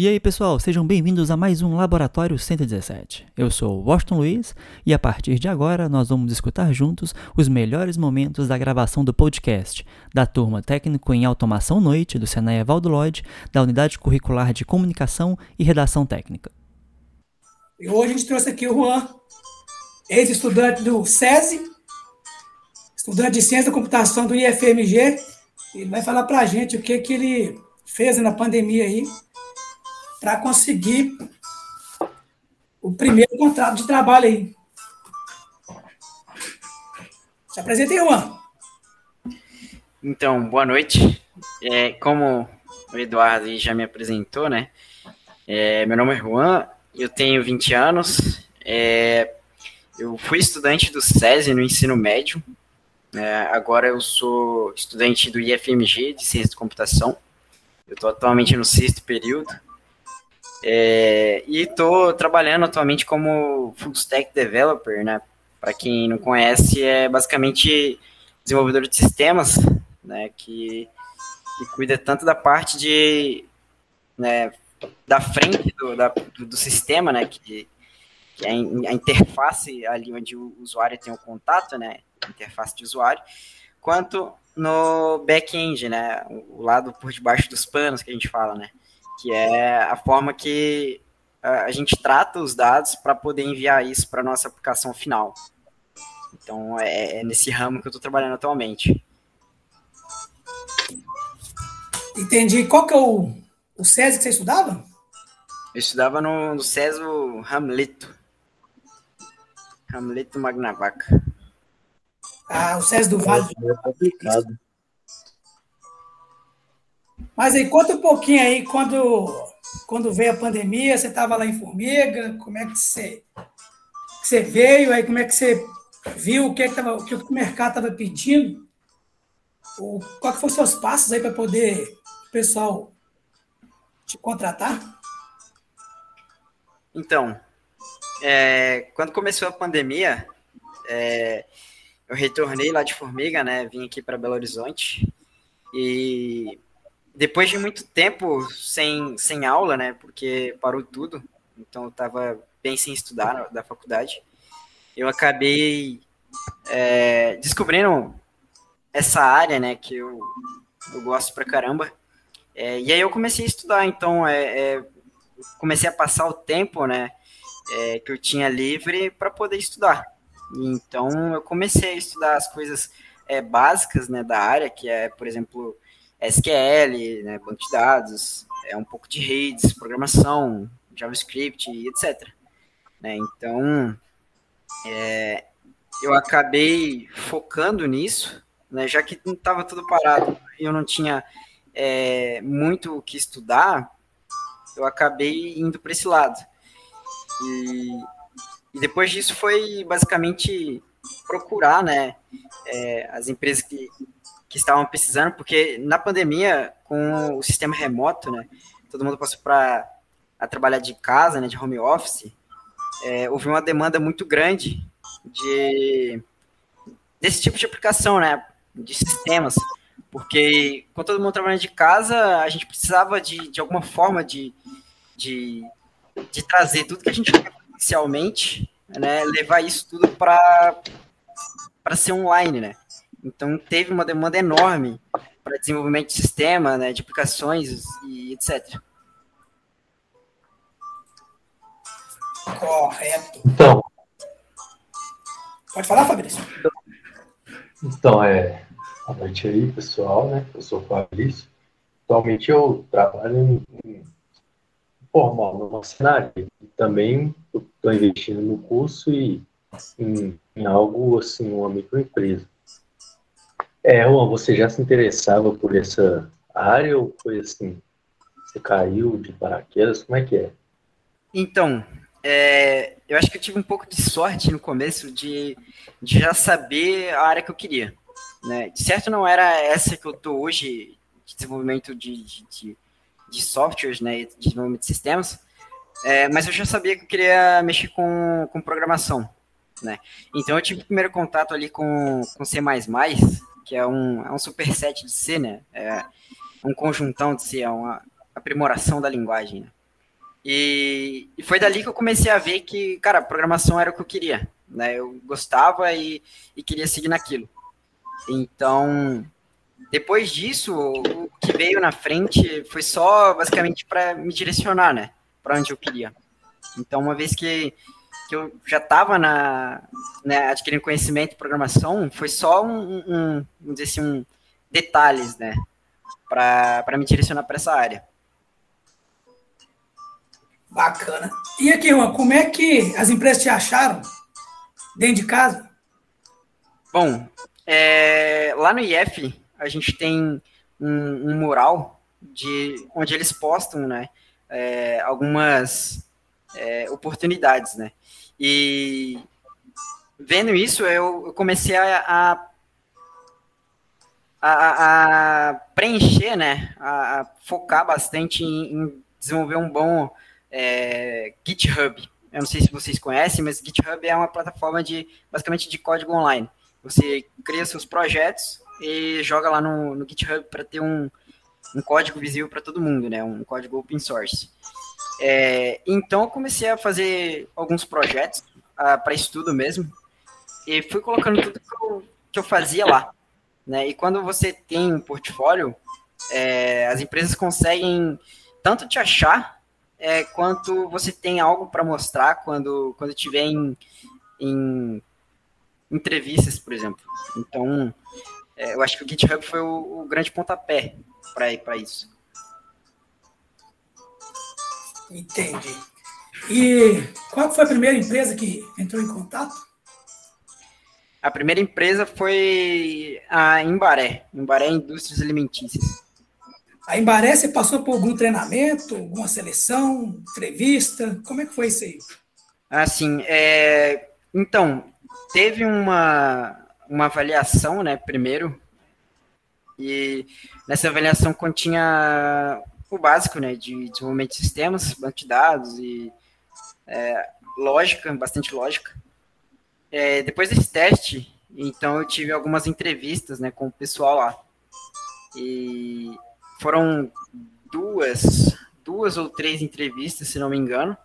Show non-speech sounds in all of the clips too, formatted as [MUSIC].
E aí, pessoal, sejam bem-vindos a mais um Laboratório 117. Eu sou o Washington Luiz e a partir de agora nós vamos escutar juntos os melhores momentos da gravação do podcast da turma Técnico em Automação Noite do Senai Evaldo Lloyd, da Unidade Curricular de Comunicação e Redação Técnica. E hoje a gente trouxe aqui o Juan, ex-estudante do SESI, estudante de Ciência da Computação do IFMG, ele vai falar para a gente o que, que ele fez na pandemia aí para conseguir o primeiro contrato de trabalho aí. Se apresente aí, Juan. Então, boa noite. É, como o Eduardo já me apresentou, né? É, meu nome é Juan, eu tenho 20 anos, é, eu fui estudante do SESI no ensino médio, é, agora eu sou estudante do IFMG de Ciência de Computação, eu estou atualmente no sexto período, é, e estou trabalhando atualmente como full stack developer, né? Para quem não conhece, é basicamente desenvolvedor de sistemas, né? Que, que cuida tanto da parte de, né, da frente do, da, do, do, sistema, né? Que, que é a interface ali onde o usuário tem o contato, né? Interface de usuário, quanto no back-end, né? O lado por debaixo dos panos que a gente fala, né? Que é a forma que a gente trata os dados para poder enviar isso para nossa aplicação final. Então, é, é nesse ramo que eu estou trabalhando atualmente. Entendi. Qual que é o, o SESI que você estudava? Eu estudava no, no SESI Hamleto. Hamleto Magnavaca. Ah, o SESI do Vale. É complicado. Mas aí, conta um pouquinho aí, quando, quando veio a pandemia, você estava lá em Formiga, como é que você, você veio, aí como é que você viu o que, é que, tava, o, que o mercado estava pedindo? O, qual que foram os seus passos aí para poder o pessoal te contratar? Então, é, quando começou a pandemia, é, eu retornei lá de Formiga, né? Vim aqui para Belo Horizonte e depois de muito tempo sem, sem aula, né? Porque parou tudo, então eu estava bem sem estudar da faculdade. Eu acabei é, descobrindo essa área, né? Que eu, eu gosto pra caramba. É, e aí eu comecei a estudar, então é, é comecei a passar o tempo, né? É, que eu tinha livre para poder estudar. Então eu comecei a estudar as coisas é, básicas, né? Da área, que é, por exemplo, SQL, né, banco de dados, é um pouco de redes, programação, JavaScript e etc. Né? Então, é, eu acabei focando nisso, né, já que estava tudo parado e eu não tinha é, muito o que estudar, eu acabei indo para esse lado. E, e, depois disso foi basicamente procurar né, é, as empresas que que estavam precisando, porque na pandemia, com o sistema remoto, né, todo mundo passou para trabalhar de casa, né, de home office, é, houve uma demanda muito grande de desse tipo de aplicação, né, de sistemas, porque com todo mundo trabalhando de casa, a gente precisava de, de alguma forma de, de, de trazer tudo que a gente tinha inicialmente, né, levar isso tudo para ser online, né? Então, teve uma demanda enorme para desenvolvimento de sistema, né, de aplicações e etc. Correto. Então. Pode falar, Fabrício? Então, é. Boa noite aí, pessoal, né? Eu sou o Fabrício. Atualmente eu trabalho em, em formal, numa cenário. E também estou investindo no curso e em, em algo assim, uma microempresa. É, Juan, você já se interessava por essa área ou foi assim? Você caiu de paraquedas? Como é que é? Então, é, eu acho que eu tive um pouco de sorte no começo de, de já saber a área que eu queria. Né? De certo, não era essa que eu estou hoje, de desenvolvimento de, de, de, softwares, né, de desenvolvimento de sistemas, é, mas eu já sabia que eu queria mexer com, com programação. Né? Então, eu tive o primeiro contato ali com, com C++, que é um, é um superset de C, né? É um conjuntão de C, é uma aprimoração da linguagem. Né? E, e, foi dali que eu comecei a ver que, cara, programação era o que eu queria, né? Eu gostava e, e queria seguir naquilo. Então, depois disso, o que veio na frente foi só basicamente para me direcionar, né? Para onde eu queria. Então, uma vez que, que eu já estava na né, adquirindo conhecimento de programação, foi só um, um vamos dizer assim, um detalhes, né? Para me direcionar para essa área. Bacana. E aqui, Juan, como é que as empresas te acharam dentro de casa? Bom, é, lá no IF a gente tem um, um, mural de onde eles postam, né, é, algumas é, oportunidades, né. E vendo isso, eu, comecei a, a, a, preencher, né, a, focar bastante em, em desenvolver um bom é, GitHub. Eu não sei se vocês conhecem, mas GitHub é uma plataforma de basicamente de código online. Você cria seus projetos e joga lá no, no GitHub para ter um, um código visível para todo mundo, né? Um código open source. É, então eu comecei a fazer alguns projetos uh, para estudo mesmo e fui colocando tudo que eu, que eu fazia lá, né? E quando você tem um portfólio, é, as empresas conseguem tanto te achar é, quanto você tem algo para mostrar quando, quando tiver em, em entrevistas, por exemplo. Então, é, eu acho que o GitHub foi o, o grande pontapé para isso. Entendi. E qual foi a primeira empresa que entrou em contato? A primeira empresa foi a Embaré, Embaré Indústrias Alimentícias. A Embaré, você passou por algum treinamento, alguma seleção, entrevista? Como é que foi isso aí? Assim, é... então, teve uma, uma avaliação, né, primeiro, e nessa avaliação continha o básico, né, de desenvolvimento de sistemas, banco de dados e é, lógica, bastante lógica. É, depois desse teste, então eu tive algumas entrevistas, né, com o pessoal lá. E foram duas, duas ou três entrevistas, se não me engano.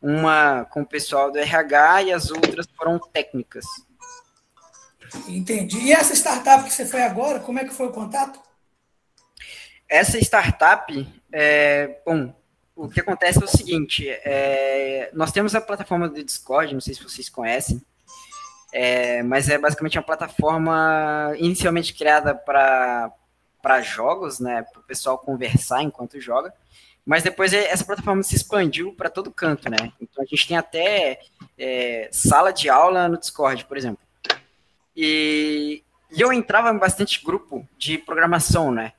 Uma com o pessoal do RH e as outras foram técnicas. Entendi. E essa startup que você foi agora, como é que foi o contato? Essa startup, é, bom, o que acontece é o seguinte: é, nós temos a plataforma do Discord, não sei se vocês conhecem, é, mas é basicamente uma plataforma inicialmente criada para jogos, né, para o pessoal conversar enquanto joga. Mas depois é, essa plataforma se expandiu para todo canto, né? Então a gente tem até é, sala de aula no Discord, por exemplo. E, e eu entrava em bastante grupo de programação, né?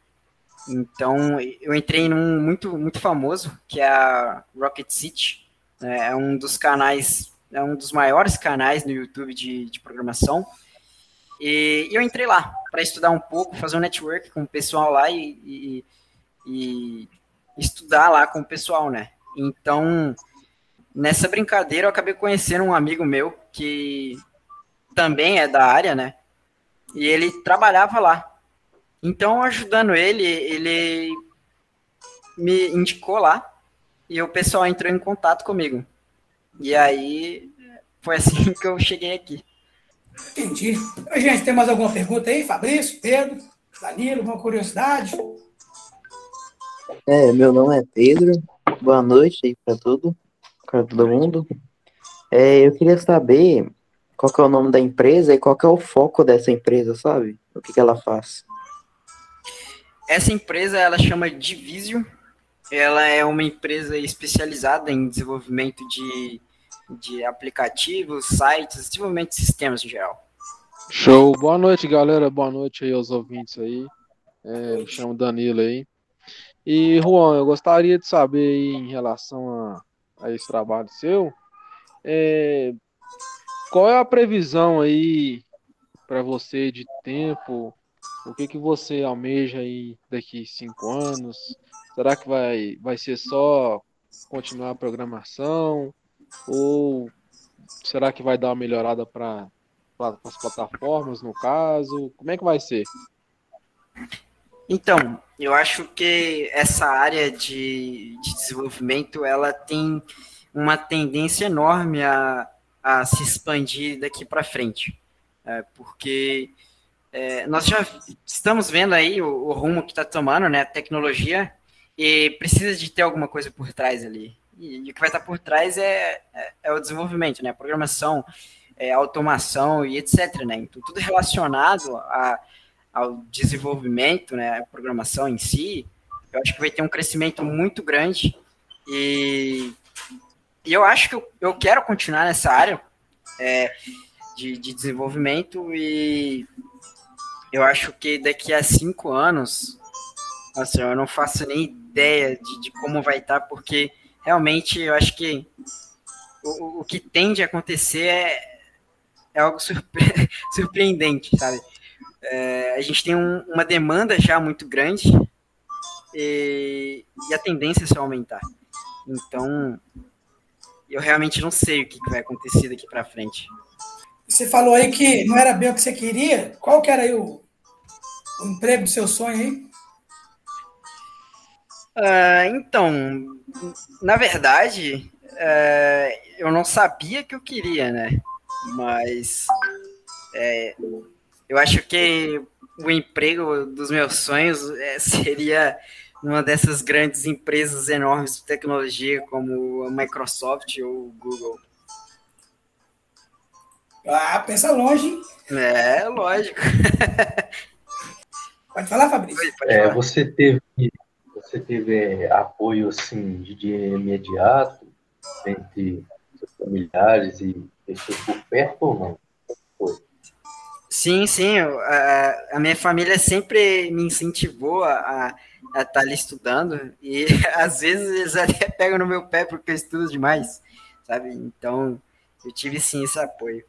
Então eu entrei num muito muito famoso que é a Rocket City, né? é um dos canais, é um dos maiores canais no YouTube de, de programação. E, e eu entrei lá para estudar um pouco, fazer um network com o pessoal lá e, e, e estudar lá com o pessoal, né? Então, nessa brincadeira, eu acabei conhecendo um amigo meu que também é da área, né? E ele trabalhava lá. Então, ajudando ele, ele me indicou lá e o pessoal entrou em contato comigo. E aí foi assim [LAUGHS] que eu cheguei aqui. Entendi. Gente, tem mais alguma pergunta aí? Fabrício, Pedro, Danilo, alguma curiosidade? É, meu nome é Pedro. Boa noite aí para tudo, para todo mundo. É, eu queria saber qual que é o nome da empresa e qual que é o foco dessa empresa, sabe? O que, que ela faz? Essa empresa, ela chama Divisio. Ela é uma empresa especializada em desenvolvimento de de aplicativos, sites, desenvolvimento de sistemas em geral. Show. Boa noite, galera. Boa noite aí aos ouvintes aí. É, me chamo Danilo aí. E, Juan, eu gostaria de saber aí, em relação a, a esse trabalho seu, é, qual é a previsão aí para você de tempo? O que, que você almeja aí daqui cinco anos? Será que vai, vai ser só continuar a programação? Ou será que vai dar uma melhorada para as plataformas, no caso? Como é que vai ser? Então, eu acho que essa área de, de desenvolvimento ela tem uma tendência enorme a, a se expandir daqui para frente, é, porque é, nós já estamos vendo aí o, o rumo que está tomando, né, a tecnologia, e precisa de ter alguma coisa por trás ali. E, e o que vai estar tá por trás é, é, é, o desenvolvimento, né, a programação, é, automação e etc. Né? Então, tudo relacionado a, ao desenvolvimento, né, a programação em si, eu acho que vai ter um crescimento muito grande e, e eu acho que eu, eu quero continuar nessa área é, de, de desenvolvimento e eu acho que daqui a cinco anos, assim, eu não faço nem ideia de, de como vai estar, tá, porque realmente eu acho que o, o que tende a acontecer é, é algo surpre [LAUGHS] surpreendente, sabe? É, a gente tem um, uma demanda já muito grande e, e, a tendência é só aumentar. Então, eu realmente não sei o que vai acontecer daqui para frente. Você falou aí que não era bem o que você queria. Qual que era aí o, o emprego do seu sonho aí? Uh, então, na verdade, uh, eu não sabia que eu queria, né? Mas é, eu acho que o emprego dos meus sonhos é, [LAUGHS] seria uma dessas grandes empresas enormes de tecnologia como a Microsoft ou Google. Ah, pensa longe. É, lógico. [LAUGHS] Pode falar, Fabrício. Pode é, você teve, você teve apoio assim de imediato entre seus familiares e pessoas por perto ou não? Foi? Sim, sim. A, a, minha família sempre me incentivou a estar tá ali estudando e [LAUGHS] às vezes eles até pegam no meu pé porque eu estudo demais, sabe? Então eu tive sim esse apoio.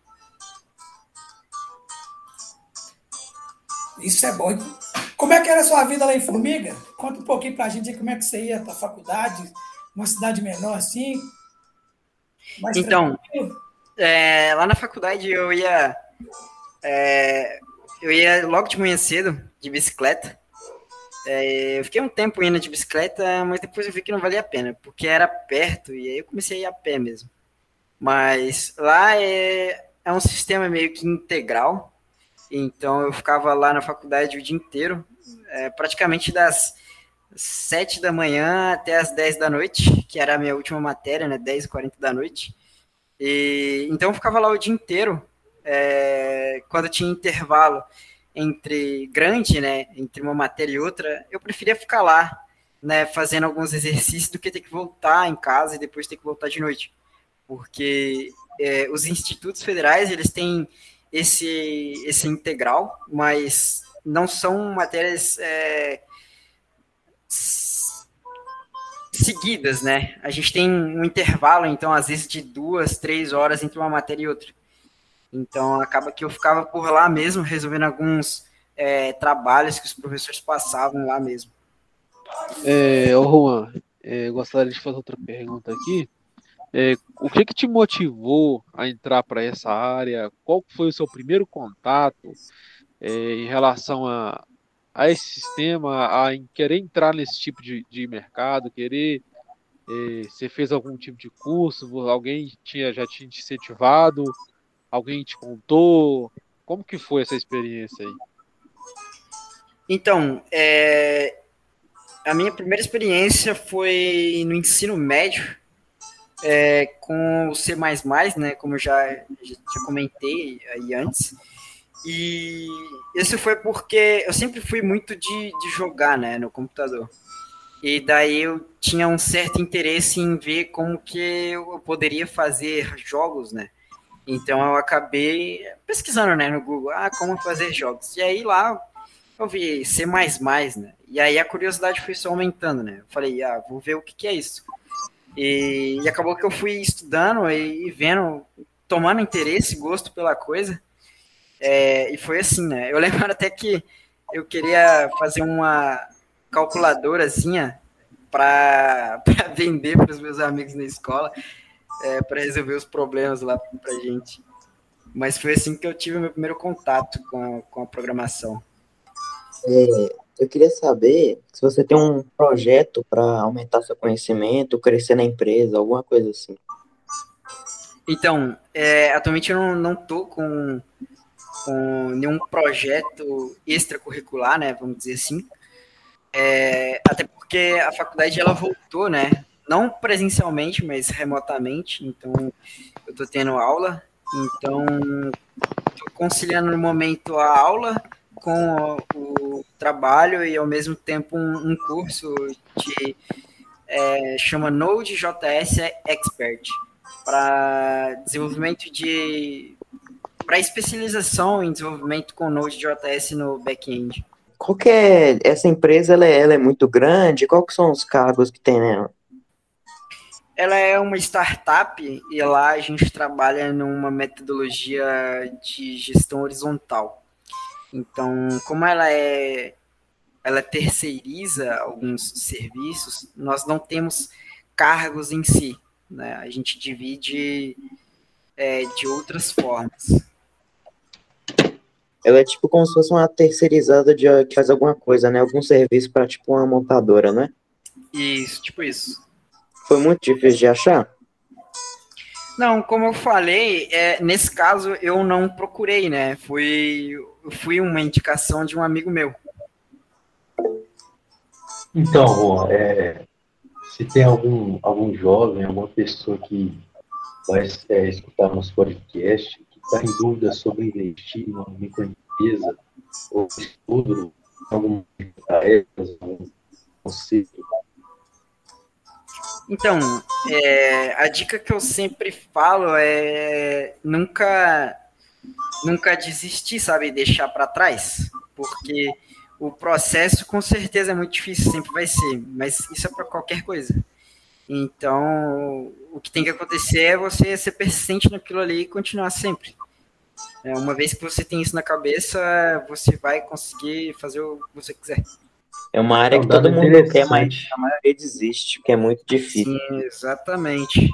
Isso é bom. Como é que era a sua vida lá em Formiga? Conta um pouquinho para a gente como é que você ia para a faculdade, uma cidade menor assim. então, é, lá na faculdade eu ia. É, eu ia logo de manhã cedo, de bicicleta. É, eu fiquei um tempo indo de bicicleta, mas depois eu vi que não valia a pena, porque era perto e aí eu comecei a ir a pé mesmo. Mas lá é, é um sistema meio que integral, então eu ficava lá na faculdade o dia inteiro, é, praticamente das 7 da manhã até as 10 da noite, que era a minha última matéria, né? 10 e 40 da noite. E, então eu ficava lá o dia inteiro, é, quando tinha intervalo entre grande, né? Entre uma matéria e outra, eu preferia ficar lá, né? Fazendo alguns exercícios do que ter que voltar em casa e depois ter que voltar de noite. Porque é, os institutos federais, eles têm esse, esse integral, mas não são matérias é, seguidas, né? A gente tem um intervalo, então, às vezes, de duas, três horas entre uma matéria e outra. Então, acaba que eu ficava por lá mesmo, resolvendo alguns é, trabalhos que os professores passavam lá mesmo. É, ô Juan, é, gostaria de fazer outra pergunta aqui. É, o que, que te motivou a entrar para essa área? Qual foi o seu primeiro contato é, em relação a, a esse sistema, a em querer entrar nesse tipo de, de mercado, querer é, você fez algum tipo de curso, alguém tinha já tinha te incentivado, alguém te contou, como que foi essa experiência aí? Então, é, a minha primeira experiência foi no ensino médio, é, com o C++, né, como já, já comentei aí antes, e isso foi porque eu sempre fui muito de, de jogar, né, no computador. E daí eu tinha um certo interesse em ver como que eu poderia fazer jogos, né? Então eu acabei pesquisando, né, no Google, ah, como fazer jogos. E aí lá eu vi C++, né? E aí a curiosidade foi só aumentando, né? Eu falei, ah, vou ver o que, que é isso. E, e, acabou que eu fui estudando e, e, vendo, tomando interesse, gosto pela coisa. É, e foi assim, né? Eu [LAUGHS] lembro até que eu queria fazer uma calculadorazinha para [LAUGHS] vender para os meus amigos na escola, é, para resolver os problemas lá para gente. Mas foi assim que eu tive o meu primeiro contato com, com a programação. É, eu queria saber se você tem um projeto para aumentar seu conhecimento, crescer na empresa, alguma coisa assim. Então, é, atualmente eu não, não tô com, com nenhum projeto extracurricular, né, vamos dizer assim. É, até porque a faculdade ela voltou, né, não presencialmente, mas remotamente. Então, eu estou tendo aula. Então, estou conciliando no momento a aula com o trabalho e ao mesmo tempo um, um curso de é, chama Node.js Expert para desenvolvimento de para especialização em desenvolvimento com Node.js no back-end. Qual que é essa empresa? Ela é, ela é muito grande? Qual que são os cargos que tem nela? Ela é uma startup e lá a gente trabalha numa metodologia de gestão horizontal. Então, como ela é ela terceiriza alguns serviços, nós não temos cargos em si, né? A gente divide é, de outras formas. Ela é tipo como se fosse uma terceirizada de que faz alguma coisa, né? Algum serviço para tipo uma montadora, né? Isso, tipo isso. Foi muito difícil de achar? Não, como eu falei, é, nesse caso eu não procurei, né? Foi, fui uma indicação de um amigo meu. Então, Juan, é, se tem algum, algum jovem, alguma pessoa que vai é, escutar nosso podcast, está em dúvida sobre investir em uma microempresa, ou estudo, alguma algum conceito então, é, a dica que eu sempre falo é nunca, nunca desistir, sabe, deixar para trás, porque o processo com certeza é muito difícil, sempre vai ser, mas isso é para qualquer coisa. Então, o que tem que acontecer é você ser persistente naquilo ali e continuar sempre. É, uma vez que você tem isso na cabeça, você vai conseguir fazer o que você quiser. É uma área que todo mundo quer, mas a maioria desiste, porque é muito difícil. Sim, exatamente.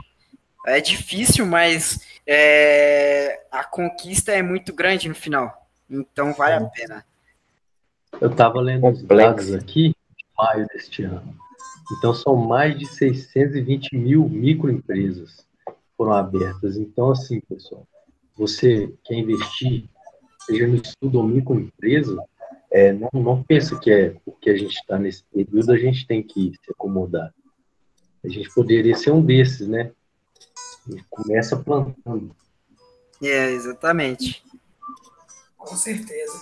É difícil, mas é, a conquista é muito grande no final. Então vale a pena. Eu estava lendo os dados aqui de maio deste ano. Então são mais de 620 mil microempresas foram abertas. Então, assim, pessoal, você quer investir, seja no estudo ou microempresa, é, não, não pensa que é porque a gente está nesse período, a gente tem que se acomodar. A gente poderia ser um desses, né? A gente começa plantando. É, exatamente. Com certeza.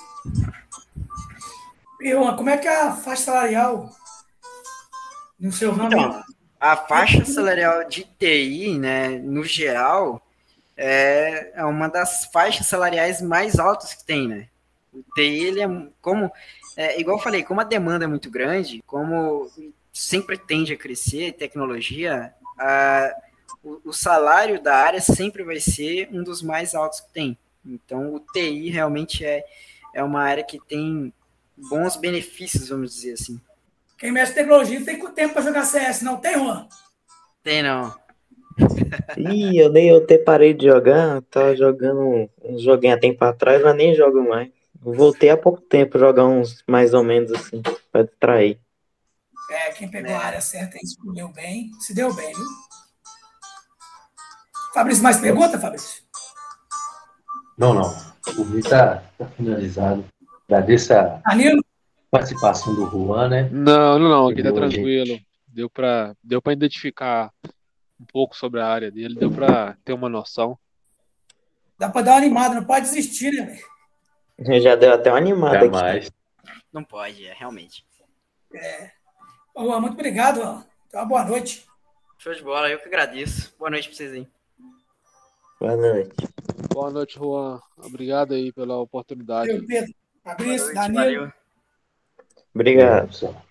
E, como é que é a faixa salarial no seu ramo? Então, a faixa salarial de TI, né, no geral, é, é uma das faixas salariais mais altas que tem, né? O TI, ele é como, é, igual eu falei, como a demanda é muito grande, como sempre tende a crescer tecnologia, a, o, o, salário da área sempre vai ser um dos mais altos que tem. Então, o TI realmente é, é uma área que tem bons benefícios, vamos dizer assim. Quem mexe tecnologia tem tempo para jogar CS, não tem, Juan? Tem não. Ih, eu nem eu até parei de jogar, tava jogando um joguinho há tempo atrás, mas nem jogo mais. Voltei há pouco tempo jogar uns mais ou menos assim, para distrair. É, quem pegou a área certa e escolheu bem, se deu bem, viu? Fabrício, mais pergunta, Fabrício? Não, não. O vídeo está tá finalizado. Agradeço a Danilo? participação do Juan, né? Não, não, não. Aqui tá tranquilo. Deu para deu identificar um pouco sobre a área dele, deu para ter uma noção. Dá para dar uma animada, não pode desistir, né, velho? Já deu até uma animada Jamais. aqui. Não pode, é, realmente. É. Oh, muito obrigado. Ó. Então, boa noite. Show de bola, eu que agradeço. Boa noite para vocês aí. Boa noite. Boa noite, Juan. Obrigado aí pela oportunidade. Pedro. Fabrício, Danilo. Valeu. Obrigado.